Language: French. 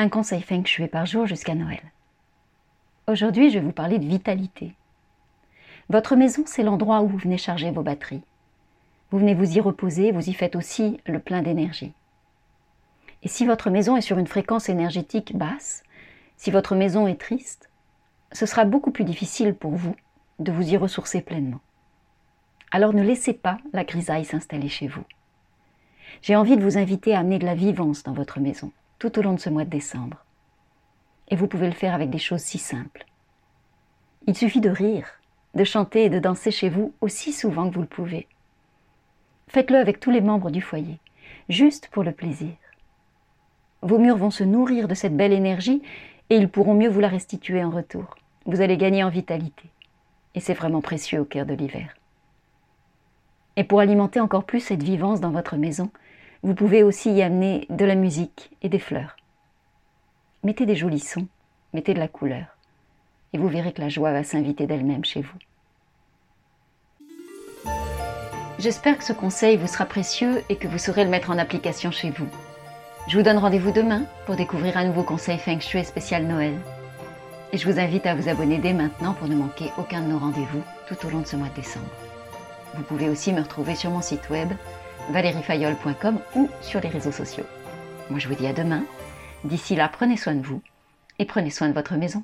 Un conseil Feng Shui par jour jusqu'à Noël. Aujourd'hui, je vais vous parler de vitalité. Votre maison, c'est l'endroit où vous venez charger vos batteries. Vous venez vous y reposer, vous y faites aussi le plein d'énergie. Et si votre maison est sur une fréquence énergétique basse, si votre maison est triste, ce sera beaucoup plus difficile pour vous de vous y ressourcer pleinement. Alors ne laissez pas la grisaille s'installer chez vous. J'ai envie de vous inviter à amener de la vivance dans votre maison tout au long de ce mois de décembre. Et vous pouvez le faire avec des choses si simples. Il suffit de rire, de chanter et de danser chez vous aussi souvent que vous le pouvez. Faites-le avec tous les membres du foyer, juste pour le plaisir. Vos murs vont se nourrir de cette belle énergie et ils pourront mieux vous la restituer en retour. Vous allez gagner en vitalité. Et c'est vraiment précieux au cœur de l'hiver. Et pour alimenter encore plus cette vivance dans votre maison, vous pouvez aussi y amener de la musique et des fleurs. Mettez des jolis sons, mettez de la couleur, et vous verrez que la joie va s'inviter d'elle-même chez vous. J'espère que ce conseil vous sera précieux et que vous saurez le mettre en application chez vous. Je vous donne rendez-vous demain pour découvrir un nouveau conseil Feng Shui spécial Noël. Et je vous invite à vous abonner dès maintenant pour ne manquer aucun de nos rendez-vous tout au long de ce mois de décembre. Vous pouvez aussi me retrouver sur mon site web valeriefayol.com ou sur les réseaux sociaux. Moi je vous dis à demain. D'ici là, prenez soin de vous et prenez soin de votre maison.